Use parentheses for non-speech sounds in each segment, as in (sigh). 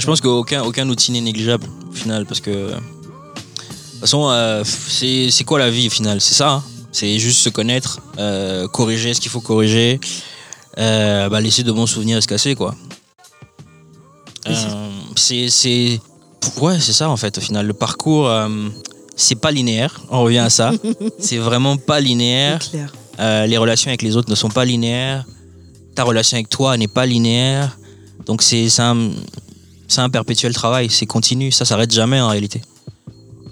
Je pense qu'aucun aucun outil n'est négligeable au final parce que. De toute façon, euh, c'est quoi la vie au final? C'est ça. hein. c'est juste se connaître, euh, corriger ce qu'il faut corriger, euh, bah, laisser de bons souvenirs se casser quoi. C'est- ouais c'est ça en fait au final le parcours c'est pas linéaire on revient à ça (laughs) c'est vraiment pas linéaire les relations avec les autres ne sont pas linéaires. Ta relation avec toi n'est pas linéaire. Donc c'est c'est un, c'est un perpétuel travail, c'est continu, ça s'arrête jamais en réalité.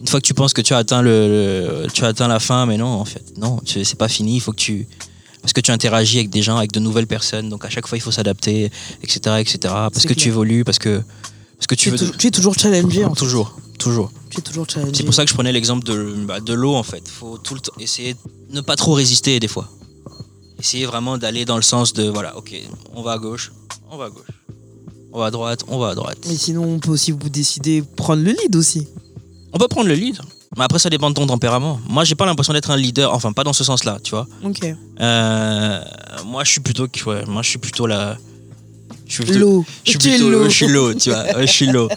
Une fois que tu penses que tu as atteint, le, le- tu as atteint la fin, mais non, en fait, non, c'est pas fini, il faut que tu... Parce que tu interagis avec des gens, avec de nouvelles personnes, donc à chaque fois il faut s'adapter, etc., etc. Parce que tu évolues, parce que, parce que Tu, tu es veux... tu es toujours challengé. en fait. Toujours, toujours. Tu es toujours challengé. C'est pour ça que je prenais l'exemple de, bah, de l'eau en fait. faut tout le temps essayer de ne pas trop résister des fois. Essayer vraiment d'aller dans le sens de voilà, ok, on va à gauche, on va à gauche. On va à droite, on va à droite. Mais sinon, on peut aussi vous décider prendre le lead aussi. On peut prendre le lead. Mais après, ça dépend de ton tempérament. Moi, j'ai pas l'impression d'être un leader, enfin, pas dans ce sens-là, tu vois. Ok. Euh, moi, je suis plutôt, ouais, moi, je suis plutôt la. Je suis plutôt- L'eau. Je suis plutôt l'eau. je suis l'eau, tu vois. (laughs) Je suis l'eau.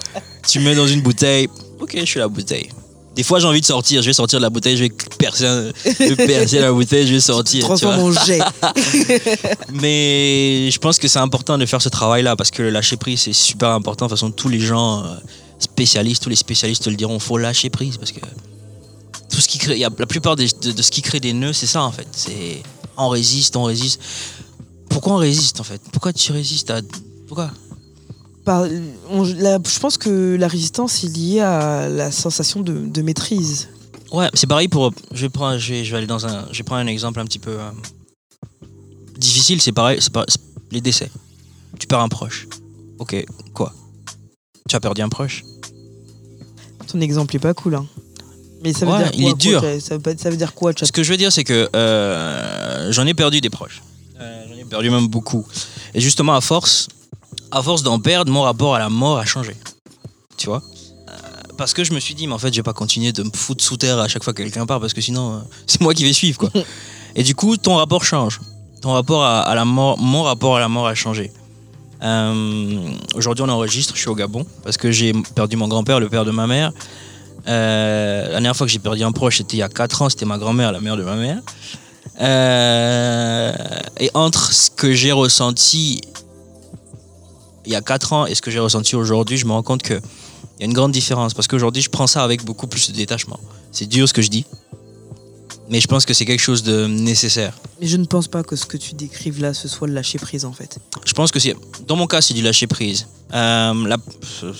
Tu me mets dans une bouteille, ok, je suis la bouteille. Des fois, j'ai envie de sortir. Je vais sortir de la bouteille, je vais percer, je vais percer la bouteille, je vais sortir. Transforme en jet. (laughs) Mais je pense que c'est important de faire ce travail-là parce que le lâcher prise, c'est super important. De toute façon, tous les gens euh, spécialistes, tous les spécialistes te le diront, faut lâcher prise parce que tout ce qui crée, il y a, la plupart des- de, de ce qui crée des nœuds, c'est ça en fait. C'est on résiste, on résiste. Pourquoi on résiste en fait? Pourquoi tu résistes à pourquoi? Par- on- la- je pense que la résistance est liée à la sensation de, de maîtrise. Ouais, c'est pareil pour. Je vais prendre, je vais, je vais aller dans un, je vais prendre un exemple un petit peu euh, difficile. C'est pareil, les décès. Tu perds un proche. Ok, quoi? Tu as perdu un proche? Ton exemple est pas cool. Hein. Mais ça veut Ouais, dire quoi il est quoi, dur. ça, veut ça veut dire quoi, Ce que je veux dire, c'est que euh, j'en ai perdu des proches. Euh, j'en ai perdu même beaucoup. Et justement, à force, à force d'en perdre, mon rapport à la mort a changé. Tu vois? Euh, Parce que je me suis dit, mais en fait, je vais pas continuer de me foutre sous terre à chaque fois que quelqu'un part, parce que sinon, euh, (laughs) c'est moi qui vais suivre, quoi. (laughs) Et du coup, ton rapport change. Ton rapport à, à la mort, mon rapport à la mort a changé. Euh, Aujourd'hui, on enregistre, je suis au Gabon, parce que j'ai perdu mon grand-père, le père de ma mère. La dernière fois que j'ai perdu un proche, c'était il y a 4 ans, c'était ma grand-mère, la mère de ma mère. Euh, et entre ce que j'ai ressenti il y a 4 ans et ce que j'ai ressenti aujourd'hui, je me rends compte qu'il y a une grande différence. Parce qu'aujourd'hui, je prends ça avec beaucoup plus de détachement. C'est dur ce que je dis, mais je pense que c'est quelque chose de nécessaire. Mais je ne pense pas que ce que tu décrives là, ce soit le lâcher prise en fait. Je pense que c'est, dans mon cas, c'est du lâcher prise. Euh,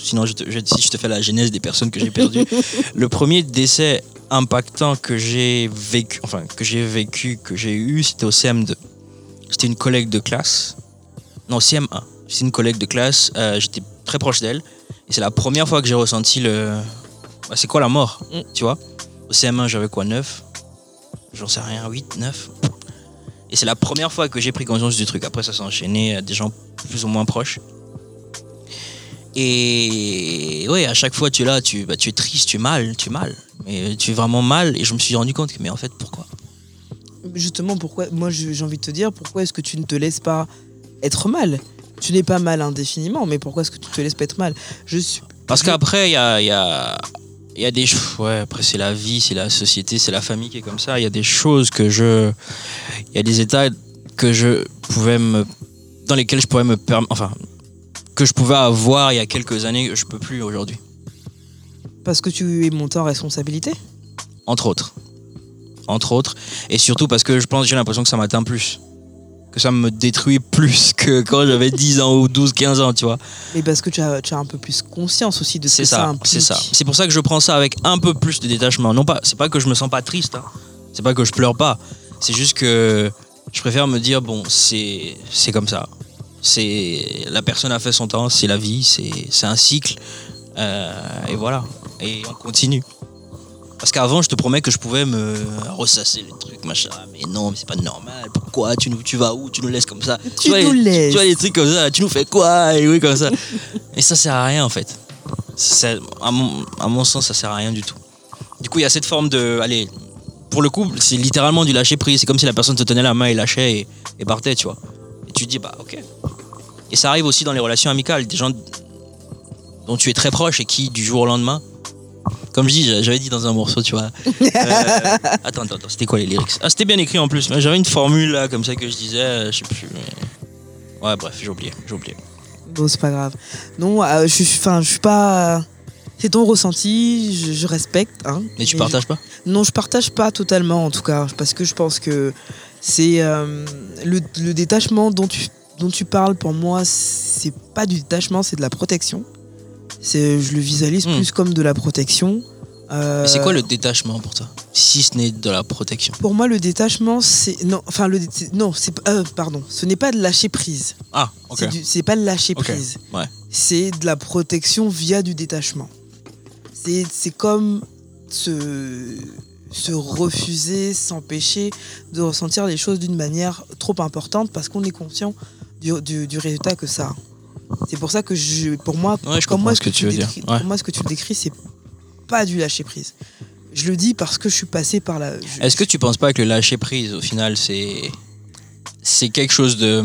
sinon, je te, je- si je te fais la genèse des personnes que j'ai perdues, (laughs) le premier décès impactant que j'ai vécu, enfin que j'ai vécu, que j'ai eu, c'était au CM2. C'était une collègue de classe, non CM1. C'était une collègue de classe. euh, J'étais très proche d'elle, et c'est la première fois que j'ai ressenti le, bah, c'est quoi la mort, Mm. tu vois Au CM1, j'avais quoi 9 J'en sais rien, 8, 9 et c'est la première fois que j'ai pris conscience du truc. Après, ça s'est enchaîné à des gens plus ou moins proches. Et ouais, à chaque fois, tu es là, tu, bah, tu es triste, tu es mal, tu es mal. Mais tu es vraiment mal. Et je me suis rendu compte que, mais en fait, pourquoi? Justement, pourquoi Moi, j'ai envie de te dire, pourquoi est-ce que tu ne te laisses pas être mal? Tu n'es pas mal indéfiniment, mais pourquoi est-ce que tu te laisses pas être mal Je suis. Parce qu'après, il y a, y, a, il y a des choses. Ouais, après, c'est la vie, c'est la société, c'est la famille qui est comme ça. Il y a des choses que je. Il y a des états que je pouvais me. Dans lesquels je pourrais me permettre. Enfin. Que je pouvais avoir il y a quelques années que je peux plus aujourd'hui. Parce que tu es monté en responsabilité? Entre autres. Entre autres. Et surtout parce que je pense, j'ai l'impression que ça m'atteint plus. Que ça me détruit (laughs) plus que quand j'avais 10 ans ou 12, 15 ans, tu vois. Mais parce que tu as, tu as un peu plus conscience aussi de ce que ça, ça, implique. c'est ça. C'est pour ça que je prends ça avec un peu plus de détachement. Non pas, c'est pas que je me sens pas triste, hein. c'est pas que je pleure pas. C'est juste que je préfère me dire bon, c'est c'est comme ça. C'est la personne a fait son temps, c'est la vie, c'est c'est un cycle, Euh, et voilà. Et on continue. Parce qu'avant, je te promets que je pouvais me ressasser les trucs, machin. Mais non, mais c'est pas normal. Tu, nous, tu vas où Tu nous laisses comme ça Tu vois, nous les- laisses. Tu vois les trucs comme ça, tu nous fais quoi Et oui, comme ça. Et ça sert à rien en fait. Ça- à, mon, à mon sens, ça sert à rien du tout. Du coup, il y a cette forme de. Allez, pour le coup, c'est littéralement du lâcher prise. C'est comme si la personne te tenait la main et lâchait et, et partait, tu vois. Et tu te dis, bah ok. Et ça arrive aussi dans les relations amicales. Des gens. dont tu es très proche et qui, du jour au lendemain, comme je dis, j'avais dit dans un morceau, tu vois. Euh, (laughs) attends, attends, attends, c'était quoi les lyrics? Ah, c'était bien écrit en plus. J'avais une formule là, comme ça que je disais, euh, je sais plus. mais- Ouais, bref, j'ai oublié, j'ai oublié. Bon, c'est pas grave. Non, euh, je suis, enfin, je suis pas. C'est ton ressenti, je, je respecte. Hein, Mais tu partages pas? Non, je partage pas totalement en tout cas, parce que je pense que c'est euh, le, le détachement dont tu, dont tu parles pour moi, c'est pas du détachement, c'est de la protection. C'est, je le visualise Hmm. plus comme de la protection. Euh, c'est quoi le détachement pour toi? Si ce n'est de la protection. Pour moi, le détachement, c'est non, enfin le, non, c'est euh, pardon, ce n'est pas de lâcher prise. Ah, ok. C'est pas de lâcher prise. ouais. C'est de la protection via du détachement. C'est c'est comme se, se refuser, s'empêcher de ressentir les choses d'une manière trop importante parce qu'on est conscient du, du- du résultat que ça a. C'est pour ça que je, pour moi, Ouais, je moi, ce que tu veux dire. décris- Ouais. pour moi, ce que tu décris, c'est pas du lâcher prise. Je le dis parce que je suis passé par la. je- Est-ce que tu penses pas que le lâcher prise, au final, c'est c'est quelque chose de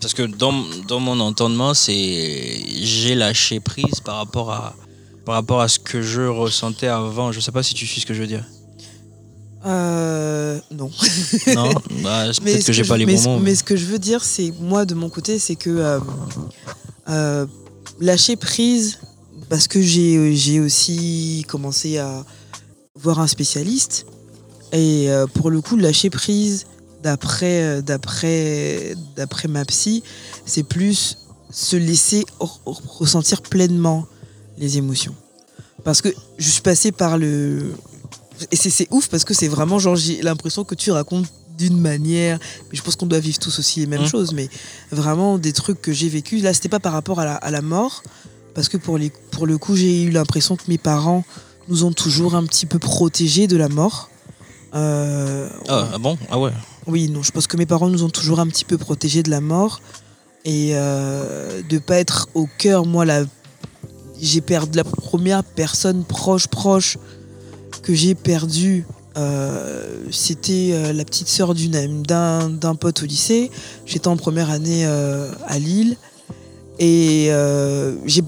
parce que dans, dans mon entendement, c'est j'ai lâché prise par rapport à par rapport à ce que je ressentais avant. Je sais pas si tu suis ce que je veux dire. Euh, non. Non, (laughs) bah, peut-être que j'ai pas les bons mots. Mais ce que je veux dire, c'est moi de mon côté, c'est que euh, euh, lâcher prise, parce que j'ai aussi commencé à voir un spécialiste, et pour le coup, lâcher prise, d'après d'après d'après ma psy, c'est plus se laisser ressentir pleinement les émotions. Parce que je suis passée par le et c'est- c'est ouf parce que c'est vraiment genre j'ai l'impression que tu racontes d'une manière mais je pense qu'on doit vivre tous aussi les mêmes Mhm. choses mais vraiment des trucs que j'ai vécu là c'était pas par rapport à la, à la mort parce que pour, les, pour le coup j'ai eu l'impression que mes parents nous ont toujours un petit peu protégés de la mort Euh, Ah, ah bon? Ah ouais. oui, non, je pense que mes parents nous ont toujours un petit peu protégés de la mort et euh, de pas être au cœur. Moi, la, j'ai perdu la première personne proche, proche que j'ai perdue. euh, c'était euh, la petite sœur d'une d'un d'un pote au lycée. J'étais en première année euh, à Lille et j'ai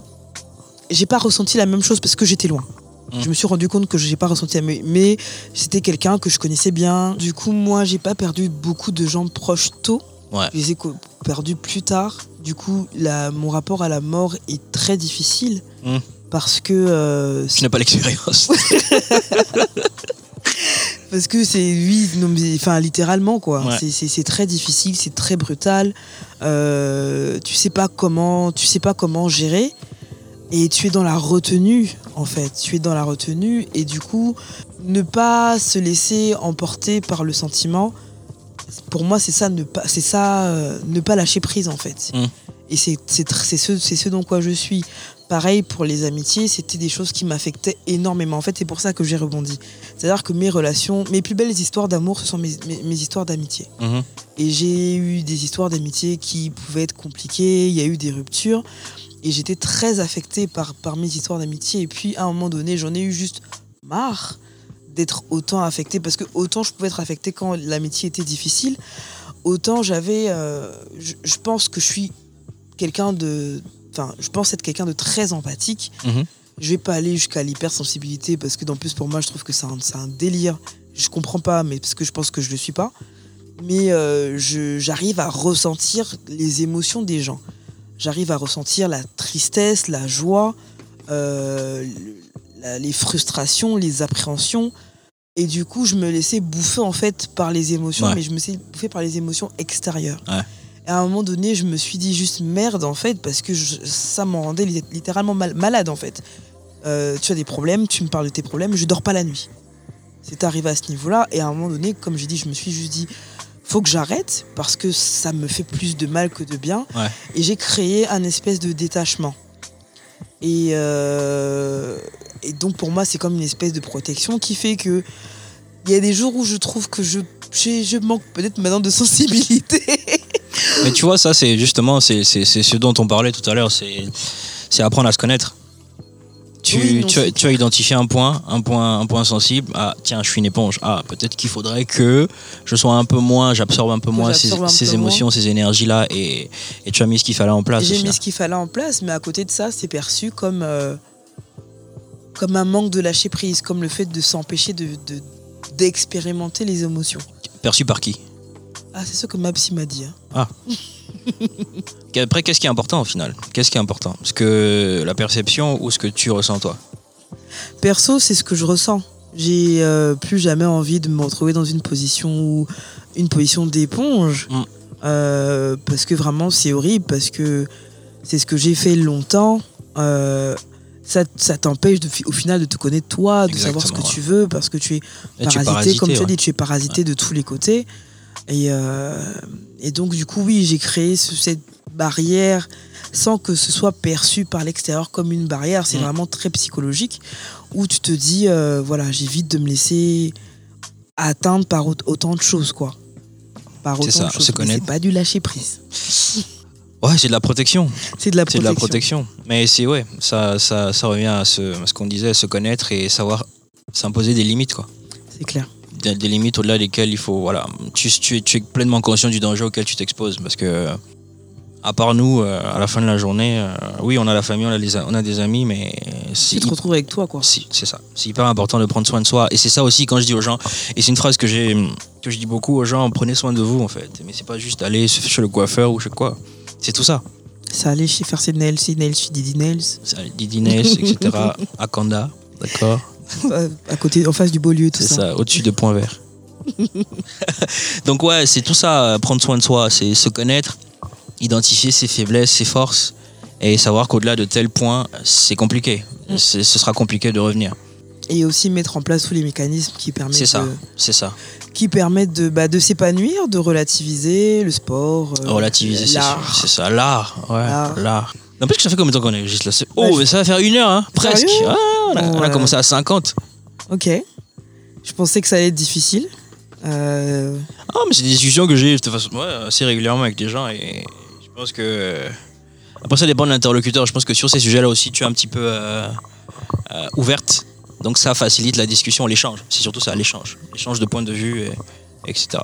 j'ai pas ressenti la même chose parce que j'étais loin. Mm. Je me suis rendu compte que j'ai pas ressenti la même, mais c'était quelqu'un que je connaissais bien. Du coup, moi, j'ai pas perdu beaucoup de gens proches tôt. Ouais. Je les ai perdus plus tard. Du coup, la, mon rapport à la mort est très difficile Mm. Parce que euh, Tu n'as pas l'expérience. (laughs) parce que c'est oui, non, mais, enfin littéralement quoi. Ouais. C'est- très difficile, c'est très brutal. Euh, tu sais pas comment, tu sais pas comment gérer et tu es dans la retenue en fait. Tu es dans la retenue et du coup ne pas se laisser emporter par le sentiment. Pour moi, c'est ça, ne pas, c'est ça, euh, ne pas lâcher prise en fait. Mm. Et c'est ce, c'est ce dans quoi je suis. Pareil pour les amitiés, c'était des choses qui m'affectaient énormément. En fait, c'est pour ça que j'ai rebondi. C'est-à-dire que mes relations, mes plus belles histoires d'amour, ce sont mes, mes- mes histoires d'amitié. Mhm. Et j'ai eu des histoires d'amitié qui pouvaient être compliquées, il y a eu des ruptures. Et j'étais très affectée par, par mes histoires d'amitié. Et puis, à un moment donné, j'en ai eu juste marre d'être autant affectée. Parce que autant je pouvais être affectée quand l'amitié était difficile, autant j'avais... euh, je, je pense que je suis quelqu'un de... Enfin, je pense être quelqu'un de très empathique. Mhm. Je vais pas aller jusqu'à l'hypersensibilité parce que, en plus, pour moi, je trouve que c'est un, délire. Je comprends pas, mais parce que je pense que je le suis pas mais euh, j'arrive à ressentir les émotions des gens. J'arrive à ressentir la tristesse, la joie, euh, la- les frustrations, les appréhensions. Et du coup, je me laissais bouffer en fait par les émotions, Ouais. mais je me laissais bouffer par les émotions extérieures. Ouais. Et à un moment donné, je me suis dit juste merde en fait, parce que je- ça m'en rendait li- littéralement mal- malade en fait. Euh, tu as des problèmes, tu me parles de tes problèmes, je dors pas la nuit. C'est arrivé à ce niveau-là, et à un moment donné, comme j'ai dit, je me suis juste dit, faut que j'arrête parce que ça me fait plus de mal que de bien. Ouais. Et j'ai créé un espèce de détachement. Et, euh, et donc pour moi, c'est comme une espèce de protection qui fait que il y a des jours où je trouve que je, je, je manque peut-être maintenant de sensibilité. (laughs) Mais tu vois, ça, c'est justement c'est ce dont on parlait tout à l'heure. C'est c'est apprendre à se connaître. Tu, Oui, non, tu, as, c'est tu as identifié un point, un point, un point sensible. Ah, tiens, je suis une éponge. Ah, peut-être qu'il faudrait que je sois un peu moins, j'absorbe un peu moins ces, j'absorbe un ces peu émotions, ces énergies-là. Et, et tu as mis ce qu'il fallait en place. J'ai mis hein. ce qu'il fallait en place, mais à côté de ça, c'est perçu comme, euh, comme un manque de lâcher prise, comme le fait de s'empêcher de, de- d'expérimenter les émotions. Perçu par qui? Ah, c'est ce que ma psy m'a dit. hein. (laughs) Après, qu'est-ce qui est important au final? Qu'est-ce qui est important? Est-ce que la perception ou ce que tu ressens toi? Perso, c'est ce que je ressens. J'ai euh, plus jamais envie de me retrouver dans une position où une position d'éponge, Mm. Euh, parce que vraiment c'est horrible, parce que c'est ce que j'ai fait longtemps. Euh, ça, ça t'empêche au final de te connaître toi, de savoir ce que tu veux, parce que tu es Et tu es parasité, comme tu as ouais. dit, tu es parasité de tous les côtés. Et, euh, et donc, du coup, oui, j'ai créé ce- cette barrière sans que ce soit perçu par l'extérieur comme une barrière. C'est vraiment très psychologique où tu te dis, euh, voilà, j'évite de me laisser atteindre par au- autant de choses, quoi. Par C'est autant ça, de choses. C'est pas du lâcher prise. (laughs) Ouais, c'est de la protection. C'est de la C'est protection. de la protection. Mais c'est ouais, ça, ça, ça revient à ce, ce qu'on disait, se connaître et savoir s'imposer des limites, quoi. C'est clair. Des, des limites au-delà desquelles il faut. Voilà. Tu, tu, es- tu es pleinement conscient du danger auquel tu t'exposes. Parce que, à part nous, euh, à la fin de la journée, euh, oui, on a la famille, on a, les on a des amis, mais Tu c'est te retrouves avec toi, quoi. Si, c'est ça. C'est hyper important de prendre soin de soi. Et c'est ça aussi quand je dis aux gens, et c'est une phrase que j'ai que je dis beaucoup aux gens, prenez soin de vous en fait. Mais c'est pas juste aller chez le coiffeur ou chez quoi. C'est tout ça. Ça allait chez faire ses nails, ses nails chez Didi Nails, C'est Didi Nails, etc. Akanda, (laughs) d'accord euh, à côté, en face du beau lieu, tout C'est ça. ça, au-dessus de Point Vert. (laughs) Donc ouais, c'est tout ça, euh, prendre soin de soi, c'est se connaître, identifier ses faiblesses, ses forces, et savoir qu'au-delà de tel point, c'est compliqué. Mm. Ce sera compliqué de revenir. Et aussi mettre en place tous les mécanismes qui permettent C'est ça, de- c'est ça. qui permettent de, bah, de s'épanouir, de relativiser le sport, euh, Relativiser, c'est sûr. C'est ça, l'art. Ouais, L'art. l'art. N'empêche que ça fait combien de temps qu'on est juste là? Oh, mais ça va faire une heure, hein Presque. Sérieux? On, a, on a Ouais. commencé à 50. Ok. Je pensais que ça allait être difficile. Euh, Ah, mais c'est des discussions que j'ai de façon, ouais, assez régulièrement avec des gens et je pense que. Après, ça dépend de l'interlocuteur. Je pense que sur ces sujets-là aussi, tu es un petit peu euh, euh, ouverte. Donc, ça facilite la discussion, l'échange. C'est surtout ça, l'échange. L'échange de points de vue, et, etc.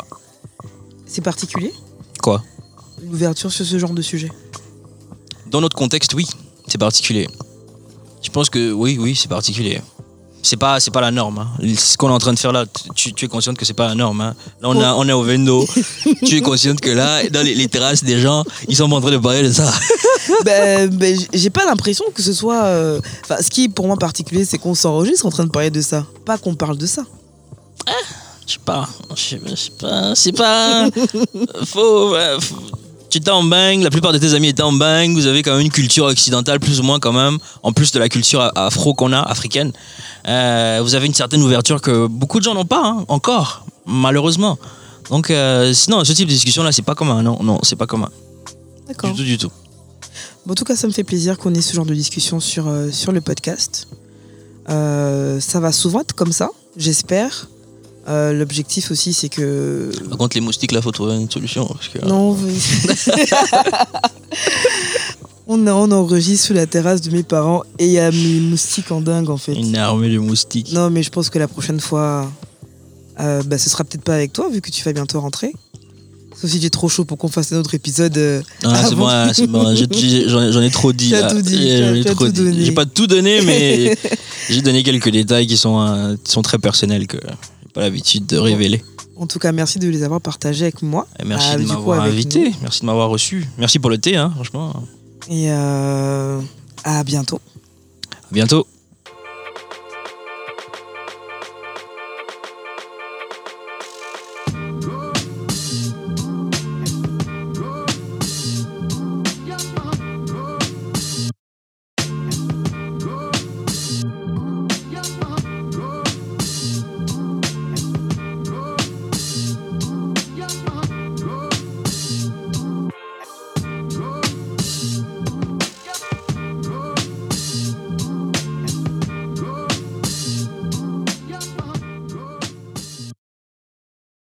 c'est particulier? Quoi? L'ouverture sur ce genre de sujet. Dans notre contexte, oui, c'est particulier. Je pense que oui, oui, c'est particulier. C'est pas, c'est pas la norme. hein. Ce qu'on est en train de faire là, tu, tu es consciente que c'est pas la norme. hein. Là, on, a, on est au Vendo. (laughs) tu es consciente que là, dans les, les terrasses des gens, ils sont en train de parler de ça. (laughs) ben, ben, j'ai pas l'impression que ce soit. euh, Enfin, ce qui est pour moi particulier, c'est qu'on s'enregistre en train de parler de ça. Pas qu'on parle de ça. Je sais pas. Je sais je sais pas. C'est pas. Ouais, faut- Tu étais en bang, la plupart de tes amis étaient en bang, vous avez quand même une culture occidentale, plus ou moins quand même, en plus de la culture afro qu'on a, africaine. Euh, vous avez une certaine ouverture que beaucoup de gens n'ont pas, hein, encore, malheureusement. Donc, euh, sinon, ce type de discussion-là, c'est pas commun, non, non, c'est pas commun. D'accord. Du tout, du tout. Bon, en tout cas, ça me fait plaisir qu'on ait ce genre de discussion sur, euh, sur le podcast. Euh, ça va souvent être comme ça, j'espère. Euh, L'objectif aussi, c'est que. Par contre, les moustiques, là, faut trouver une solution. Parce que, Non, oui. (laughs) on, on enregistre sous la terrasse de mes parents et il y a mes moustiques en dingue en fait. Une armée de moustiques. Non, mais je pense que la prochaine fois, euh, bah, ce sera peut-être pas avec toi vu que tu vas bientôt rentrer. Sauf si es trop chaud pour qu'on fasse un autre épisode. euh, Ah, c'est bon, ah, bon. J'ai- j'ai- J'en ai, trop dit. J'ai- j'en ai trop dit. J'ai pas tout donné, mais (laughs) j'ai donné quelques détails qui sont, euh, qui sont très personnels que j'ai pas l'habitude de révéler. En tout cas, merci de les avoir partagés avec moi. Et merci Ah, de m'avoir invité. nous. Merci de m'avoir reçu. Merci pour le thé, hein, franchement. Et euh, à bientôt. À bientôt.